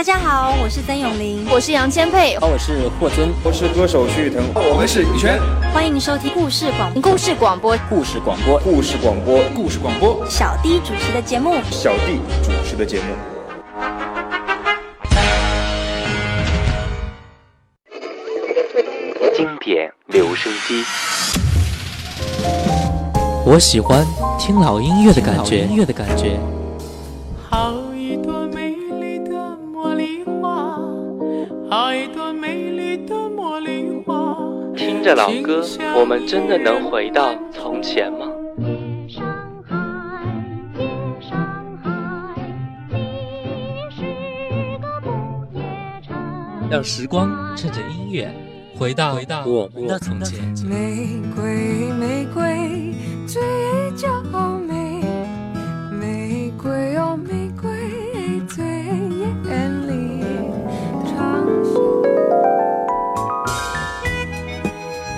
大家好，我是曾永玲，我是杨千霈，我是霍尊，我是歌手徐誉滕，我们是羽泉。欢迎收听故事广故事广播。故事广播。故事广播。故事广播。小弟主持的节目。小弟主持的节目。经典留声机，我喜欢听老音乐的感觉，音乐的感觉。听着老歌，我们真的能回到从前吗？让时光趁着音乐回到回到我们的从前。玫瑰，玫瑰，最娇美。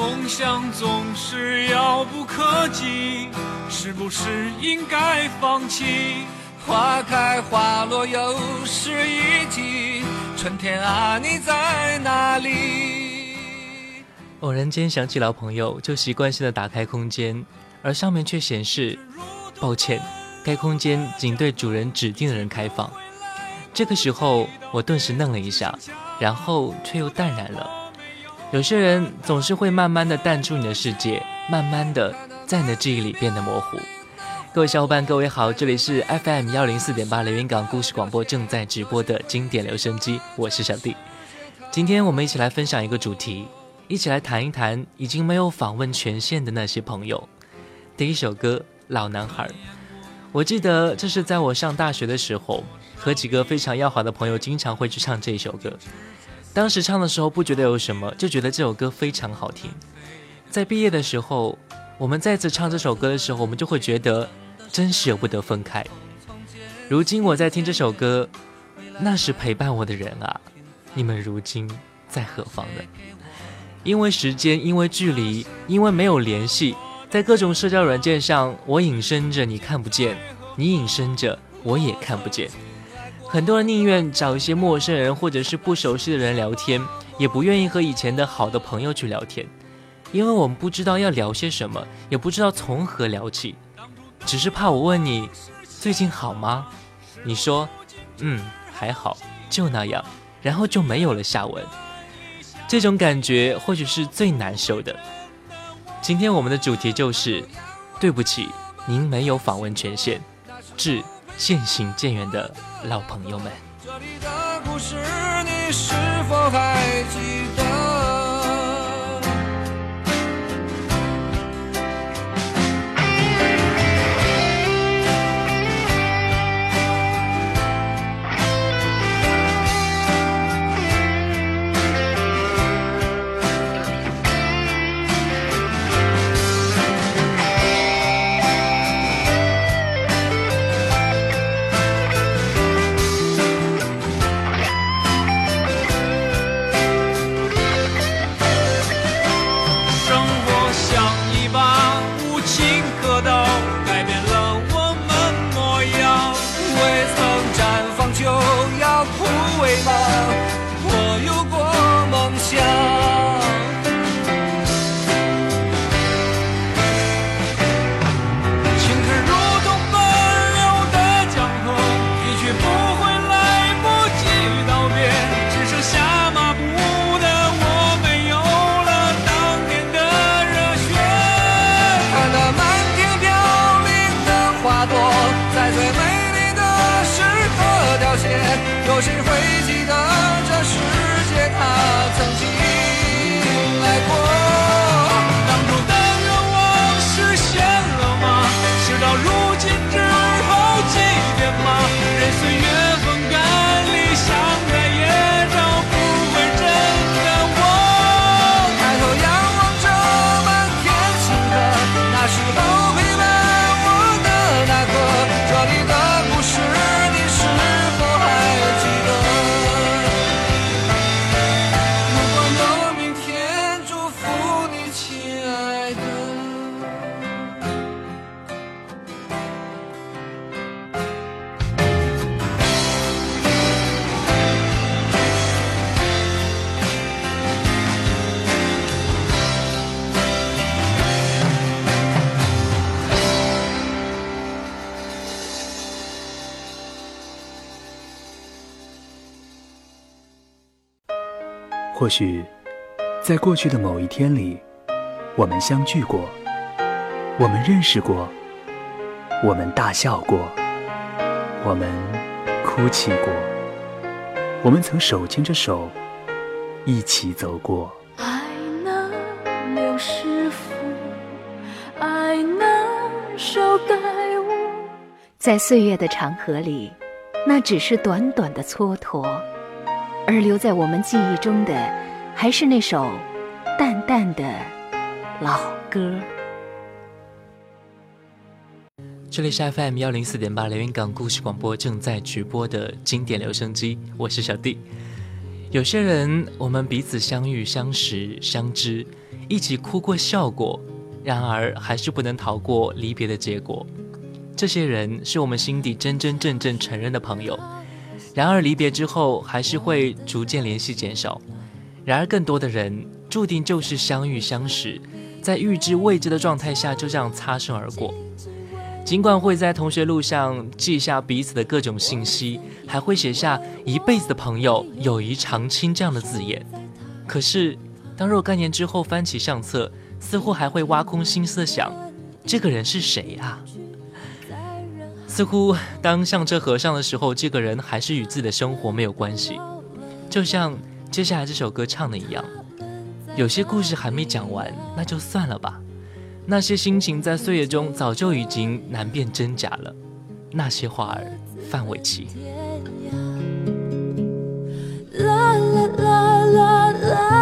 梦想总是遥不可及，是不是应该放弃？花开花落又是一季，春天啊，你在哪里？偶然间想起老朋友，就习惯性的打开空间，而上面却显示：抱歉，该空间仅对主人指定的人开放。这个时候，我顿时愣了一下，然后却又淡然了。有些人总是会慢慢的淡出你的世界，慢慢的在你的记忆里变得模糊。各位小伙伴，各位好，这里是 FM 幺零四点八连云港故事广播正在直播的经典留声机，我是小弟。今天我们一起来分享一个主题，一起来谈一谈已经没有访问权限的那些朋友。第一首歌《老男孩》，我记得这是在我上大学的时候，和几个非常要好的朋友经常会去唱这首歌。当时唱的时候不觉得有什么，就觉得这首歌非常好听。在毕业的时候，我们再次唱这首歌的时候，我们就会觉得。真舍不得分开。如今我在听这首歌，那时陪伴我的人啊，你们如今在何方呢？因为时间，因为距离，因为没有联系，在各种社交软件上，我隐身着，你看不见；你隐身着，我也看不见。很多人宁愿找一些陌生人或者是不熟悉的人聊天，也不愿意和以前的好的朋友去聊天，因为我们不知道要聊些什么，也不知道从何聊起。只是怕我问你最近好吗？你说，嗯，还好，就那样，然后就没有了下文。这种感觉或许是最难受的。今天我们的主题就是，对不起，您没有访问权限。致渐行渐远的老朋友们。这里的故事你是否还记得？许，在过去的某一天里，我们相聚过，我们认识过，我们大笑过，我们哭泣过，我们曾手牵着手一起走过。爱那刘师傅，爱那手盖屋。在岁月的长河里，那只是短短的蹉跎，而留在我们记忆中的，还是那首淡淡的老歌。这里是 FM 幺零四点八连云港故事广播正在直播的经典留声机，我是小弟。有些人，我们彼此相遇、相识、相知，一起哭过、笑过，然而还是不能逃过离别的结果。这些人是我们心底真真正正承认的朋友，然而离别之后还是会逐渐联系减少。然而更多的人注定就是相遇相识，在预知未知的状态下就这样擦身而过。尽管会在同学录上记下彼此的各种信息，还会写下一辈子的朋友、友谊长青这样的字眼，可是当若干年之后翻起相册，似乎还会挖空心思想，这个人是谁啊？似乎当相册合上的时候，这个人还是与自己的生活没有关系，就像接下来这首歌唱的一样，有些故事还没讲完，那就算了吧。那些心情在岁月中早就已经难辨真假了。那些话儿，范玮琪。啦啦啦啦啦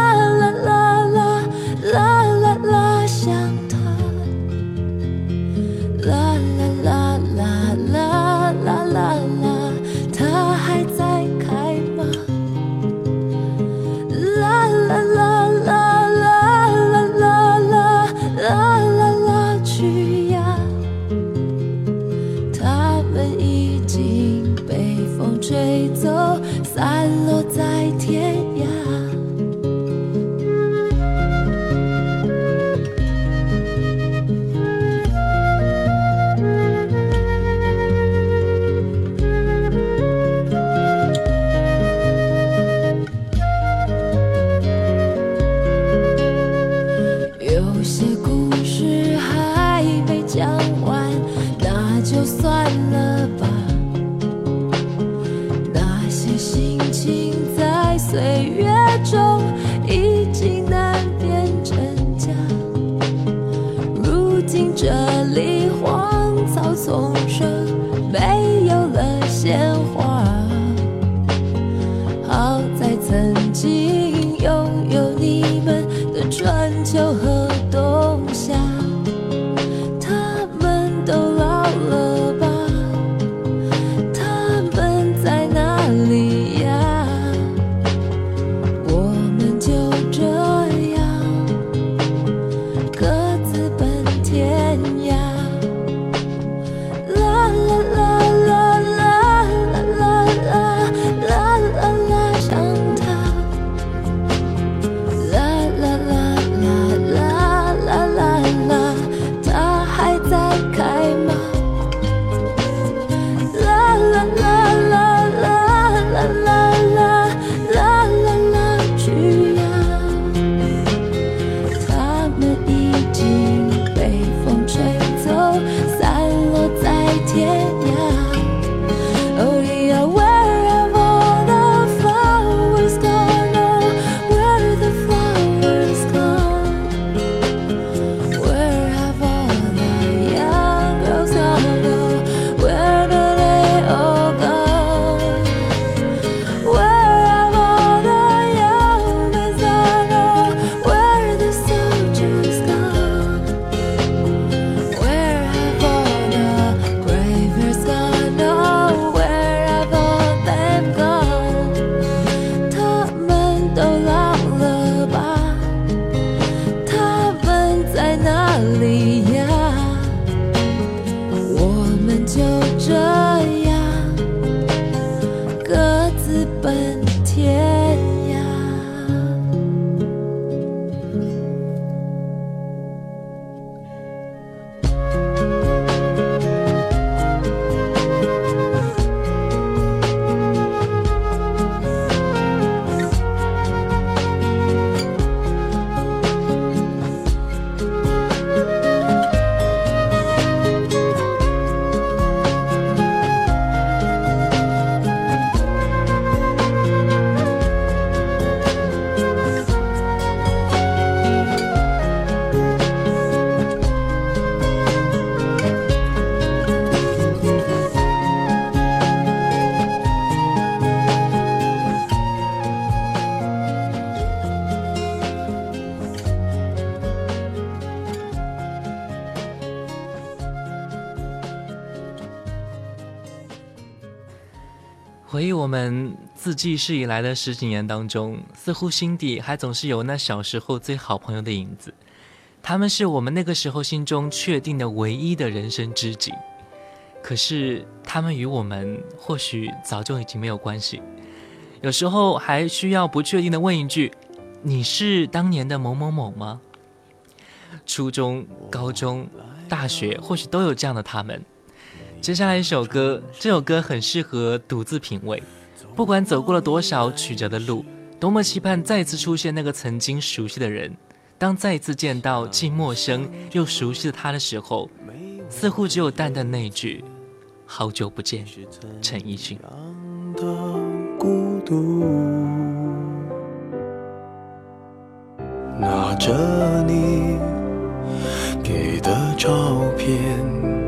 故事还没讲完，那就算了吧。那些心情在岁月中已经难辨真假。如今这里回忆我们自记事以来的十几年当中，似乎心底还总是有那小时候最好朋友的影子。他们是我们那个时候心中确定的唯一的人生知己。可是他们与我们或许早就已经没有关系。有时候还需要不确定的问一句：“你是当年的某某某吗？”初中、高中、大学或许都有这样的他们。接下来一首歌，这首歌很适合独自品味。不管走过了多少曲折的路，多么期盼再次出现那个曾经熟悉的人。当再次见到既陌生又熟悉的他的时候，似乎只有淡淡那句“好久不见”。陈奕迅。拿着你给的照片。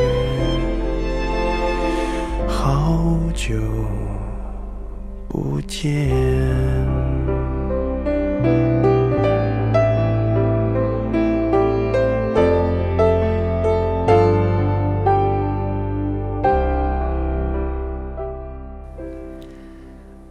久不见。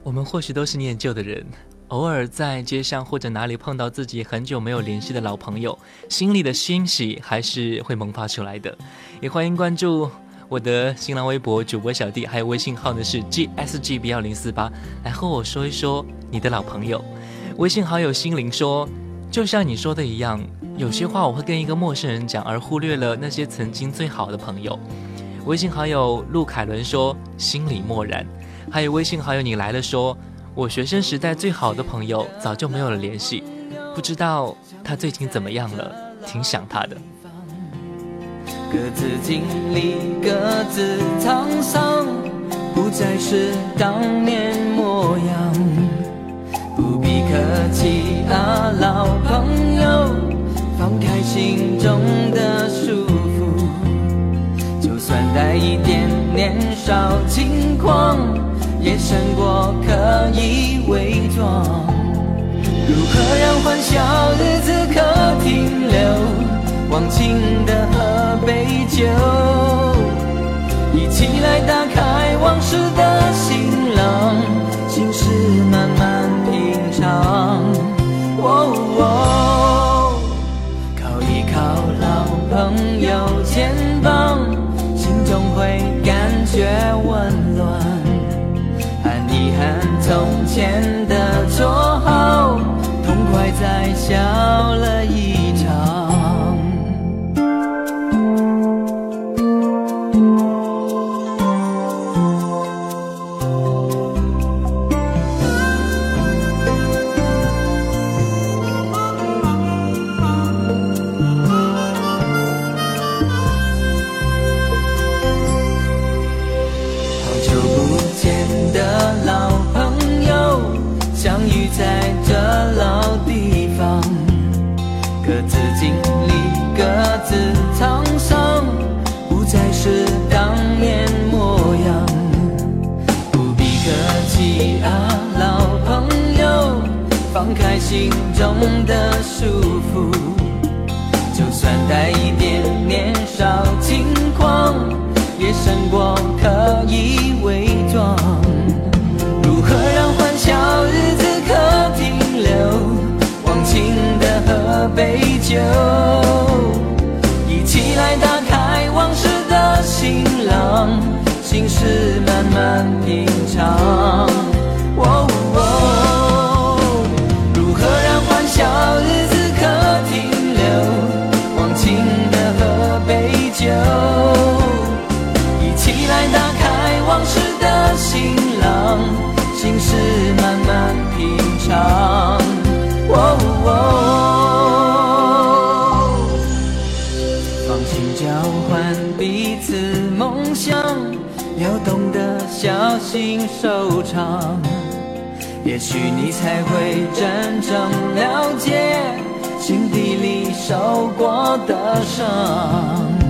我们或许都是念旧的人，偶尔在街上或者哪里碰到自己很久没有联系的老朋友，心里的欣喜还是会萌发出来的。也欢迎关注我的新浪微博主播小弟，还有微信号呢是 g s g b 幺零四八，来和我说一说你的老朋友。微信好友心灵说，就像你说的一样，有些话我会跟一个陌生人讲，而忽略了那些曾经最好的朋友。微信好友陆凯伦说，心里默然。还有微信好友你来了，说我学生时代最好的朋友早就没有了联系，不知道他最近怎么样了，挺想他的。各自经历各自沧桑不再是当年模样不必客气啊老朋友放开心中的束缚就算带一点年少轻狂也胜过刻意伪装。如何让欢笑日子可停留？忘情的喝杯酒，一起来打开往事的行囊，心事慢慢品尝。哦哦，靠一靠老朋友肩膀，心中会感觉温暖。喊一喊从前的绰号，痛快再笑了一收场。也许你才会真正了解心底里受过的伤。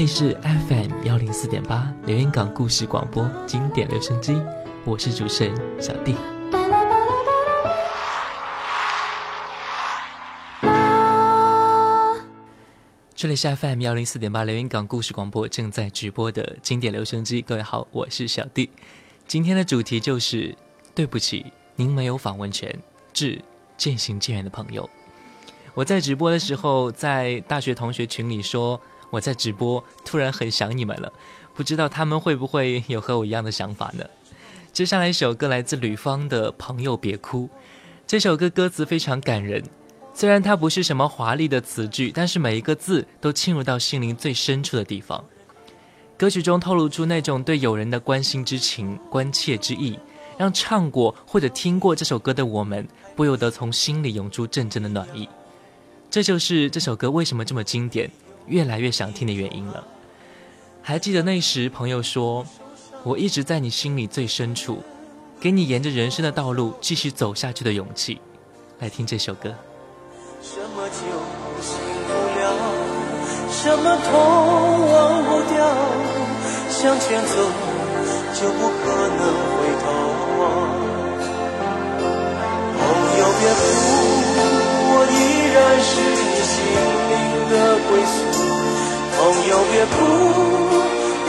里是 FM 幺零四点八连云港故事广播经典留声机，我是主持人小弟。这里是 FM 幺零四点八连云港故事广播正在直播的经典留声机，各位好，我是小弟。今天的主题就是对不起，您没有访问权，致渐行渐远的朋友。我在直播的时候，在大学同学群里说。我在直播，突然很想你们了，不知道他们会不会有和我一样的想法呢？接下来一首歌来自吕方的《朋友别哭》，这首歌歌词非常感人，虽然它不是什么华丽的词句，但是每一个字都侵入到心灵最深处的地方。歌曲中透露出那种对友人的关心之情、关切之意，让唱过或者听过这首歌的我们不由得从心里涌出阵阵的暖意。这就是这首歌为什么这么经典，越来越想听的原因了。还记得那时朋友说：“我一直在你心里最深处，给你沿着人生的道路继续走下去的勇气。”来听这首歌。什么就醒不了，什么痛忘不掉，向前走就不可能回头望。朋友别哭，我依然是你心灵的归宿。朋友别哭，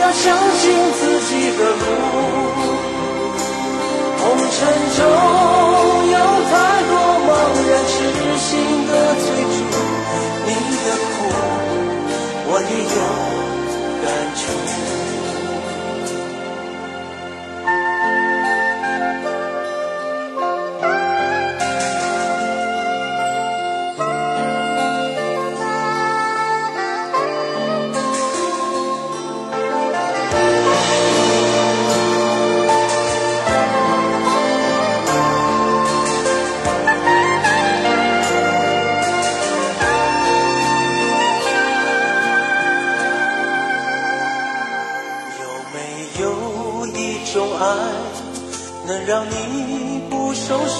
要相信自己的路。红尘中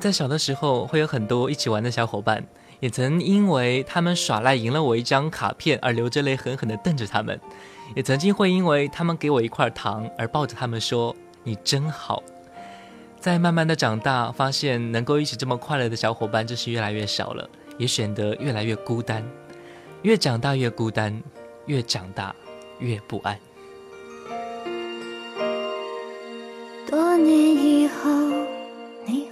在小的时候会有很多一起玩的小伙伴，也曾因为他们耍赖赢了我一张卡片而流着泪狠狠地瞪着他们，也曾经会因为他们给我一块糖而抱着他们说“你真好”。在慢慢的长大，发现能够一起这么快乐的小伙伴就是越来越少了，也显得越来越孤单。越长大越孤单，越长大越不安。多年，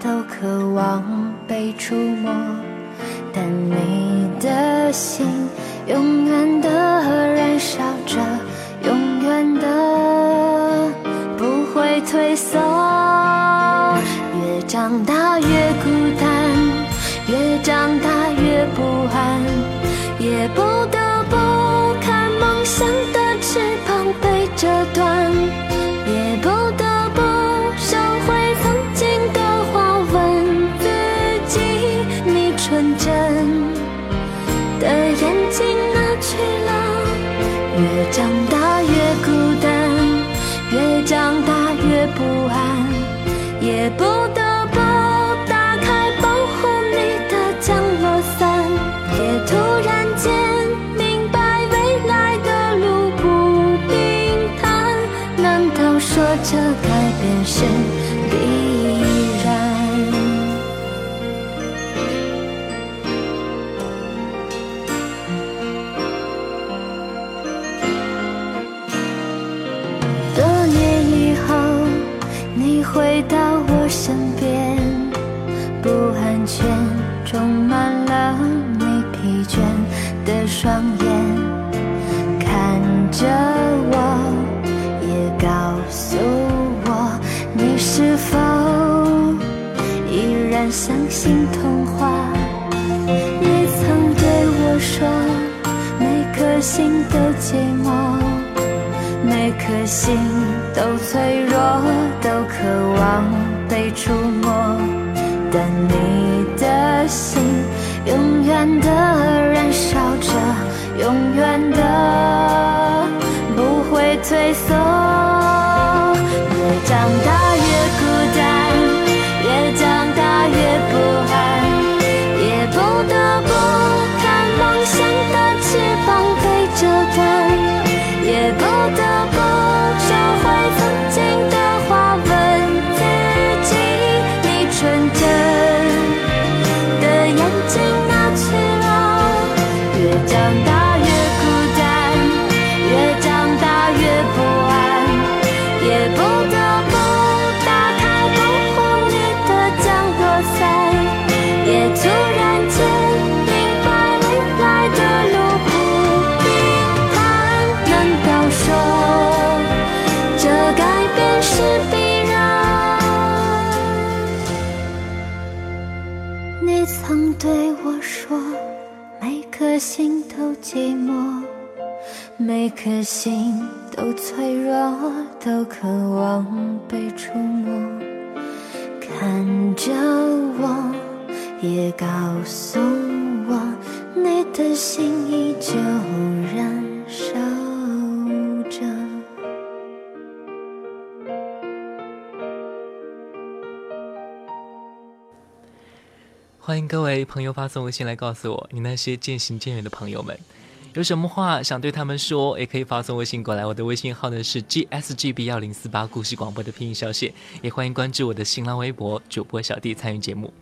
都渴望被触摸，但你的心永远的燃烧着，永远的不会退缩。越长大越孤单，越长大越不安，也不得渴望。每颗心都脆弱，都渴望被触摸。看着我，也告诉我，你的心依旧燃烧着。欢迎各位朋友发送微信来告诉我，你那些渐行渐远的朋友们，有什么话想对他们说，也可以发送微信过来。我的微信号呢是 gsgb 幺零四八故事广播的拼音小写，也欢迎关注我的新浪微博主播小弟参与节目。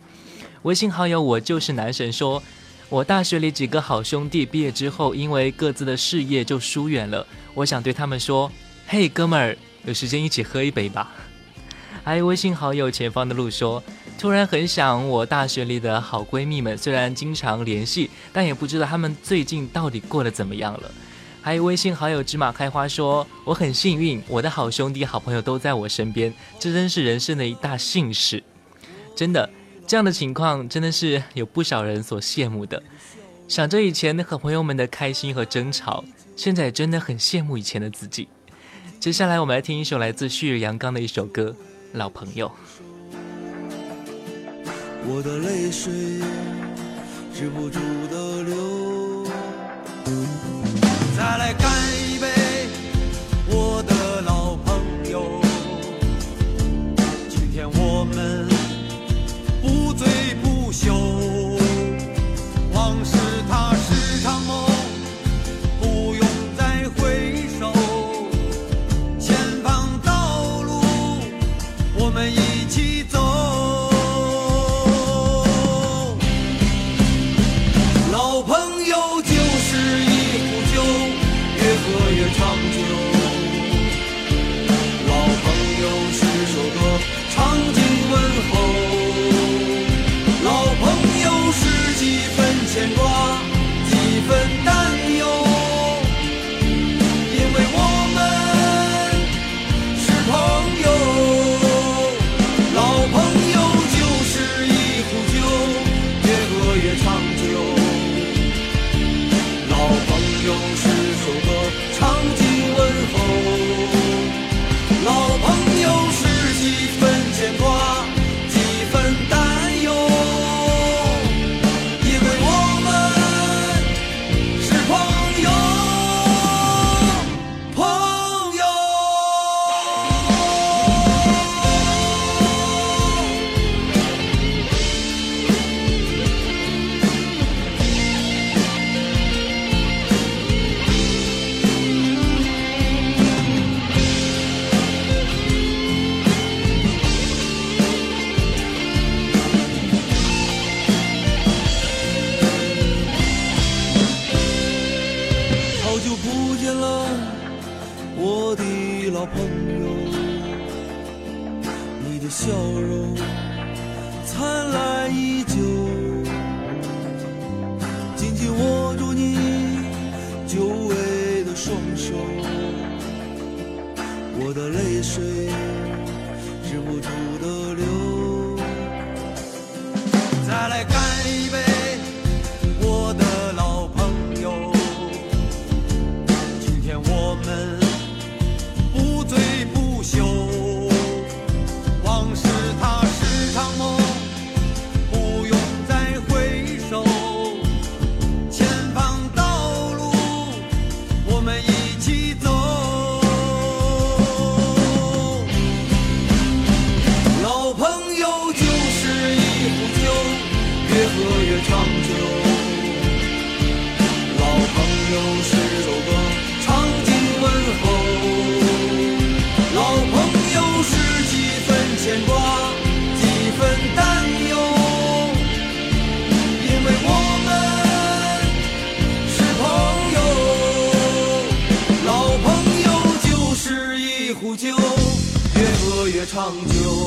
微信好友我就是男神说，我大学里几个好兄弟毕业之后，因为各自的事业就疏远了。我想对他们说，嘿，哥们儿，有时间一起喝一杯吧。还有微信好友前方的路说，突然很想我大学里的好闺蜜们，虽然经常联系，但也不知道她们最近到底过得怎么样了。还有微信好友芝麻开花说，我很幸运，我的好兄弟、好朋友都在我身边，这真是人生的一大幸事。真的，这样的情况真的是有不少人所羡慕的。想着以前和朋友们的开心和争吵，现在真的很羡慕以前的自己。接下来我们来听一首来自旭日阳刚的一首歌。老朋友，我的泪水止不住的流。再来干一杯，我的老朋友。今天我们不醉不休，紧握住你久违的双手，我的泪水止不住的流。再来干一杯，长久。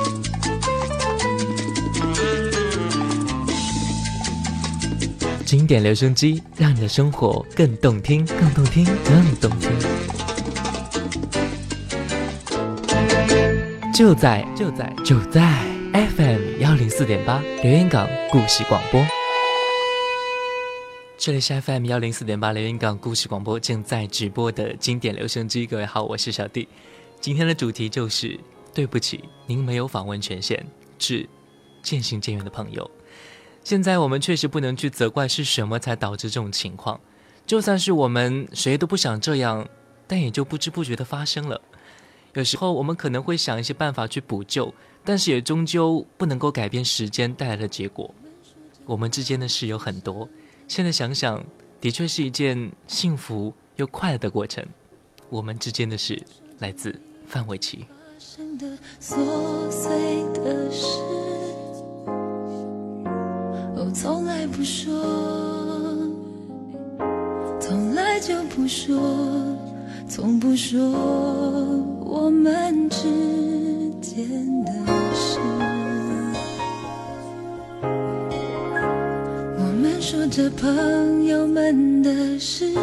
经典留声机，让你的生活更动听，更动听，更动听。就在就在就在 FM 幺零四点八留言港故事广播。这里是 FM 幺零四点八留言港故事广播正在直播的经典留声机。各位好，我是小弟。今天的主题就是对不起，您没有访问权限，致渐行渐远的朋友。现在我们确实不能去责怪是什么才导致这种情况，就算是我们谁都不想这样，但也就不知不觉的发生了。有时候我们可能会想一些办法去补救，但是也终究不能够改变时间带来的结果。我们之间的事有很多，现在想想，的确是一件幸福又快乐的过程。我们之间的事，来自范玮琪。的。从来不说，从来就不说，从不说我们之间的事。我们说着朋友们的事，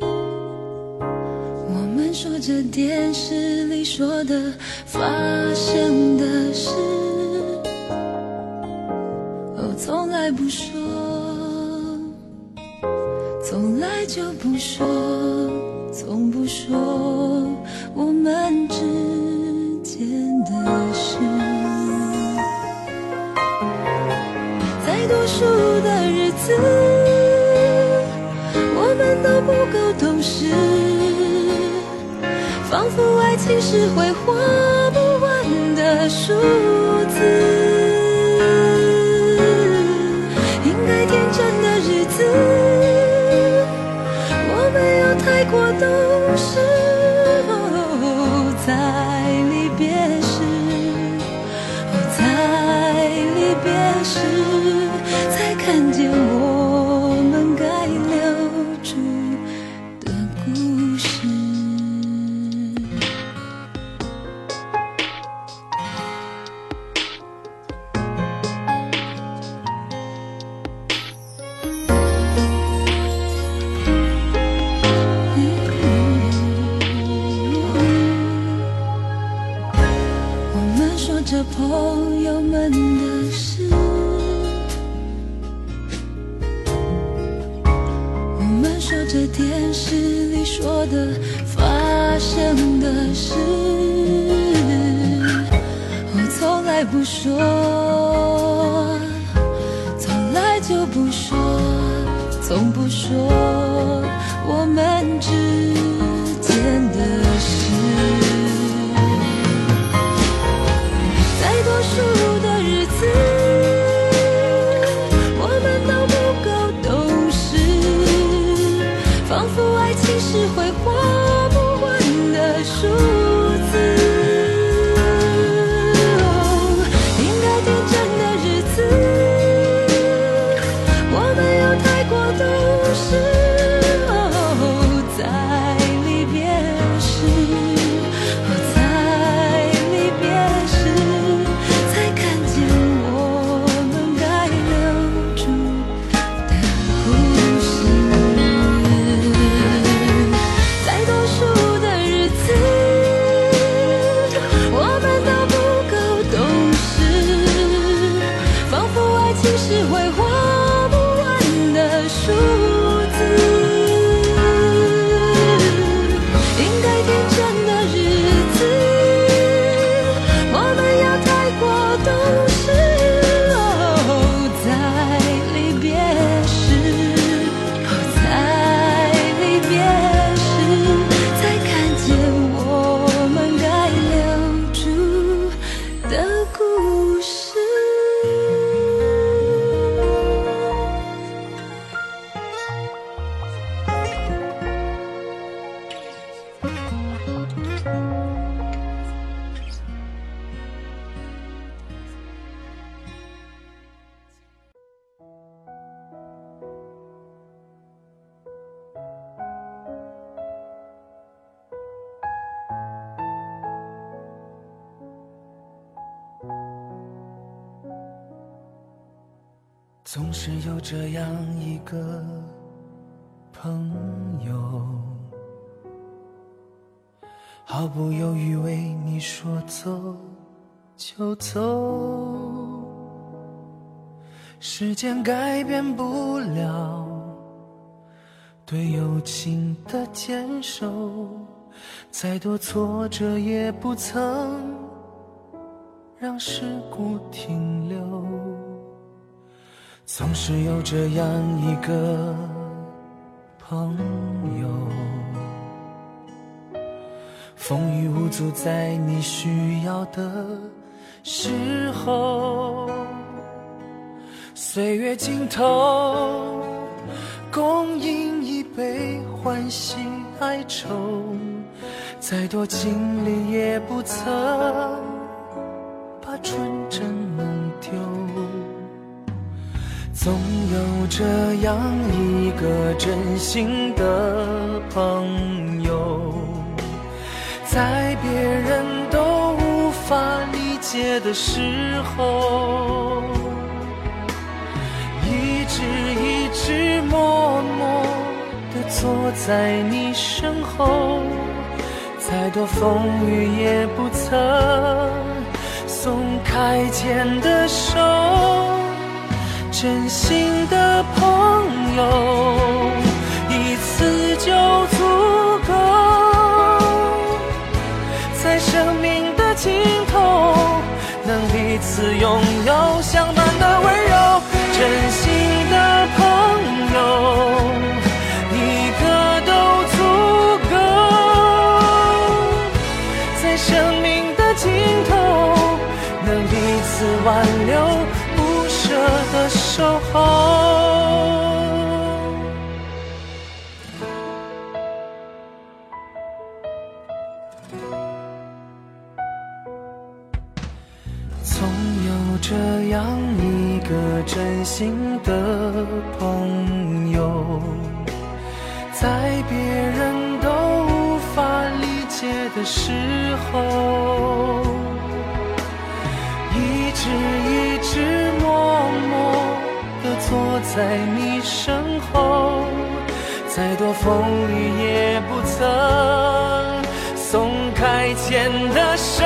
我们说着电视里说的发生的事。从来不说，从来就不说，从不说我们之间的事。再多数的日子，我们都不够懂事，仿佛爱情是会花不完的书说，从来就不说，从不说我们之间的事。在多数的日子，我们都不够懂事，仿佛爱情是会花不完的数总是有这样一个朋友，毫不犹豫为你说走就走。时间改变不了对友情的坚守，再多挫折也不曾让事故停留。总是有这样一个朋友，风雨无阻，在你需要的时候，岁月尽头，共饮一杯欢喜哀愁，再多经历也不曾把纯真弄丢。总有这样一个真心的朋友，在别人都无法理解的时候，一直一直默默地坐在你身后，再多风雨也不曾松开牵的手。真心的朋友，一次就足够，在生命的尽头，能彼此拥有相伴的温柔。真心的朋友，一个都足够，在生命的尽头，能彼此挽心的朋友，在别人都无法理解的时候，一直一直默默地坐在你身后，再多风雨也不曾松开牵的手，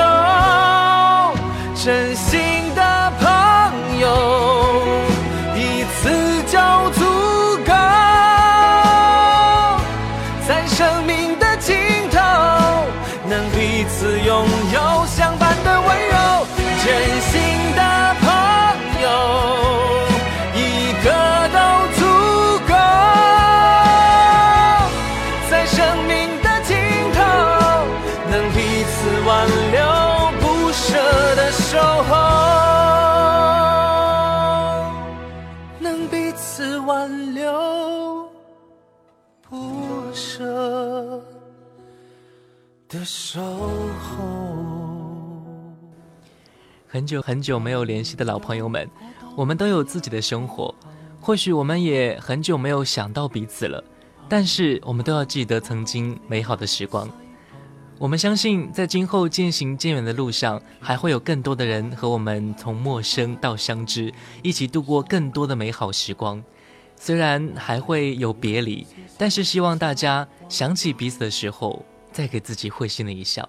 很久很久没有联系的老朋友们，我们都有自己的生活，或许我们也很久没有想到彼此了，但是我们都要记得曾经美好的时光。我们相信，在今后渐行渐远的路上，还会有更多的人和我们从陌生到相知，一起度过更多的美好时光。虽然还会有别离，但是希望大家想起彼此的时候，再给自己会心的一笑。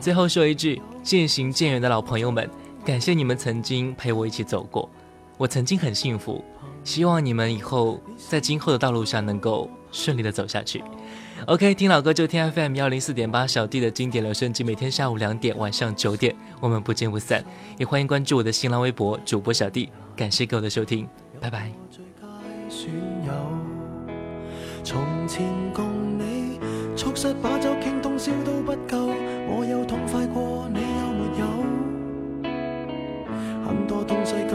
最后说一句，渐行渐远的老朋友们，感谢你们曾经陪我一起走过，我曾经很幸福，希望你们以后在今后的道路上能够顺利的走下去。OK，听老歌就听 FM 幺零四点八小弟的经典留声机，每天下午两点、晚上九点，我们不见不散。也欢迎关注我的新浪微博主播小弟，感谢各位的收听，拜拜。从，前共你促膝把酒倾通宵都不够，我有痛快过，你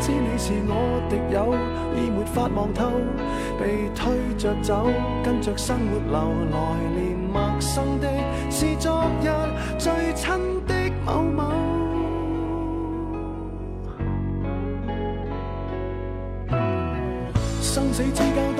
知你是我敌友，已没法望透，被推着走，跟着生活流，来年陌生的是昨日最亲的某某。生死之交